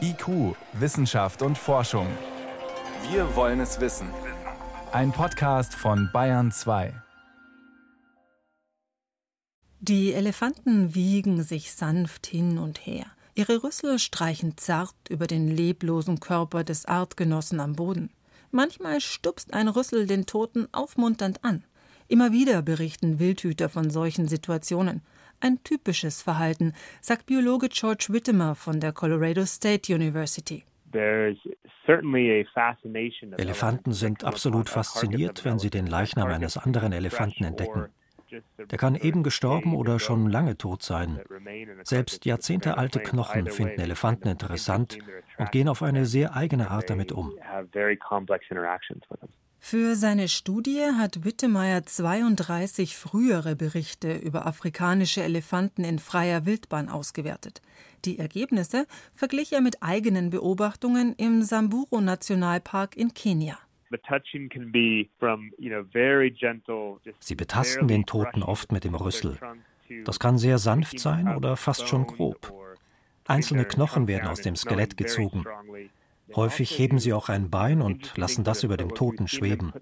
IQ, Wissenschaft und Forschung. Wir wollen es wissen. Ein Podcast von Bayern 2. Die Elefanten wiegen sich sanft hin und her. Ihre Rüssel streichen zart über den leblosen Körper des Artgenossen am Boden. Manchmal stupst ein Rüssel den Toten aufmunternd an. Immer wieder berichten Wildhüter von solchen Situationen. Ein typisches Verhalten, sagt Biologe George Whittemer von der Colorado State University. Elefanten sind absolut fasziniert, wenn sie den Leichnam eines anderen Elefanten entdecken. Der kann eben gestorben oder schon lange tot sein. Selbst jahrzehntealte Knochen finden Elefanten interessant und gehen auf eine sehr eigene Art damit um. Für seine Studie hat Wittemeyer 32 frühere Berichte über afrikanische Elefanten in freier Wildbahn ausgewertet. Die Ergebnisse verglich er mit eigenen Beobachtungen im Samburu Nationalpark in Kenia. Sie betasten den Toten oft mit dem Rüssel. Das kann sehr sanft sein oder fast schon grob. Einzelne Knochen werden aus dem Skelett gezogen. Häufig heben sie auch ein Bein und lassen das über dem Toten schweben.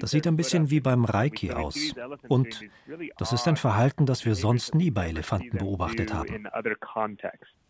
Das sieht ein bisschen wie beim Reiki aus. Und das ist ein Verhalten, das wir sonst nie bei Elefanten beobachtet haben.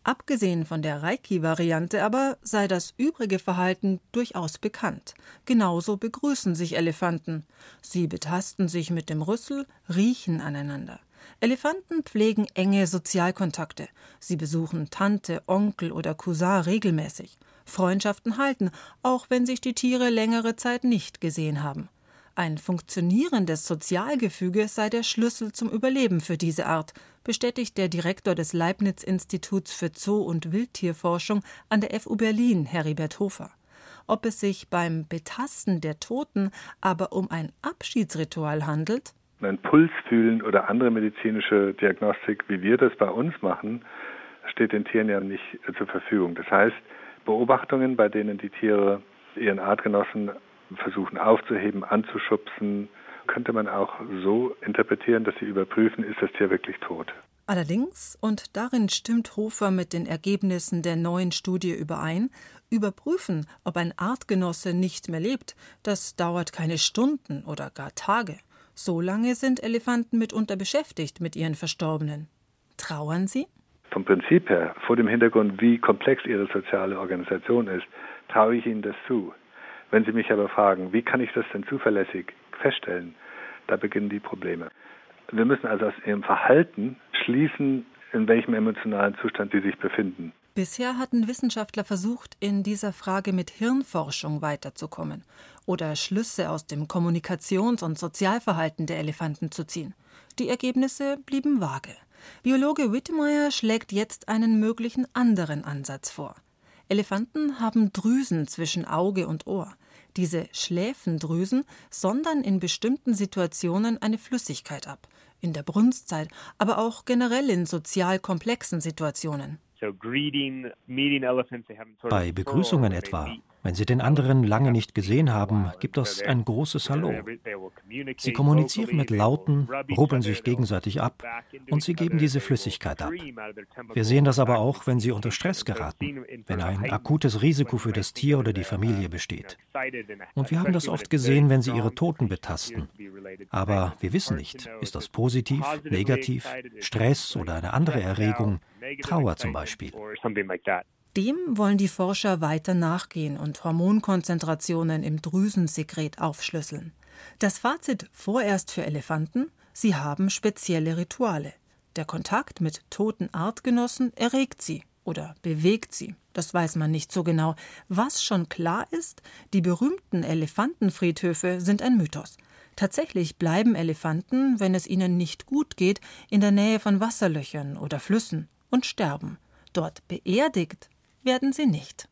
Abgesehen von der Reiki-Variante aber sei das übrige Verhalten durchaus bekannt. Genauso begrüßen sich Elefanten. Sie betasten sich mit dem Rüssel, riechen aneinander. Elefanten pflegen enge Sozialkontakte. Sie besuchen Tante, Onkel oder Cousin regelmäßig. Freundschaften halten, auch wenn sich die Tiere längere Zeit nicht gesehen haben. Ein funktionierendes Sozialgefüge sei der Schlüssel zum Überleben für diese Art, bestätigt der Direktor des Leibniz-Instituts für Zoo- und Wildtierforschung an der FU Berlin, Heribert Hofer. Ob es sich beim Betasten der Toten aber um ein Abschiedsritual handelt? Ein Puls fühlen oder andere medizinische Diagnostik, wie wir das bei uns machen, steht den Tieren ja nicht zur Verfügung. Das heißt, Beobachtungen, bei denen die Tiere ihren Artgenossen versuchen aufzuheben, anzuschubsen, könnte man auch so interpretieren, dass sie überprüfen, ist das Tier wirklich tot. Allerdings, und darin stimmt Hofer mit den Ergebnissen der neuen Studie überein, überprüfen, ob ein Artgenosse nicht mehr lebt, das dauert keine Stunden oder gar Tage. So lange sind Elefanten mitunter beschäftigt mit ihren Verstorbenen. Trauern sie? Vom Prinzip her, vor dem Hintergrund, wie komplex ihre soziale Organisation ist, traue ich ihnen das zu. Wenn Sie mich aber fragen, wie kann ich das denn zuverlässig feststellen, da beginnen die Probleme. Wir müssen also aus ihrem Verhalten schließen, in welchem emotionalen Zustand sie sich befinden. Bisher hatten Wissenschaftler versucht, in dieser Frage mit Hirnforschung weiterzukommen oder Schlüsse aus dem Kommunikations- und Sozialverhalten der Elefanten zu ziehen. Die Ergebnisse blieben vage. Biologe Whittemire schlägt jetzt einen möglichen anderen Ansatz vor. Elefanten haben Drüsen zwischen Auge und Ohr. Diese Schläfendrüsen sondern in bestimmten Situationen eine Flüssigkeit ab, in der Brunstzeit, aber auch generell in sozial komplexen Situationen. Bei Begrüßungen etwa wenn Sie den anderen lange nicht gesehen haben, gibt es ein großes Hallo. Sie kommunizieren mit Lauten, rubbeln sich gegenseitig ab und sie geben diese Flüssigkeit ab. Wir sehen das aber auch, wenn sie unter Stress geraten, wenn ein akutes Risiko für das Tier oder die Familie besteht. Und wir haben das oft gesehen, wenn sie ihre Toten betasten. Aber wir wissen nicht, ist das positiv, negativ, Stress oder eine andere Erregung, Trauer zum Beispiel. Dem wollen die Forscher weiter nachgehen und Hormonkonzentrationen im Drüsensekret aufschlüsseln. Das Fazit vorerst für Elefanten: Sie haben spezielle Rituale. Der Kontakt mit toten Artgenossen erregt sie oder bewegt sie. Das weiß man nicht so genau. Was schon klar ist, die berühmten Elefantenfriedhöfe sind ein Mythos. Tatsächlich bleiben Elefanten, wenn es ihnen nicht gut geht, in der Nähe von Wasserlöchern oder Flüssen und sterben. Dort beerdigt werden sie nicht.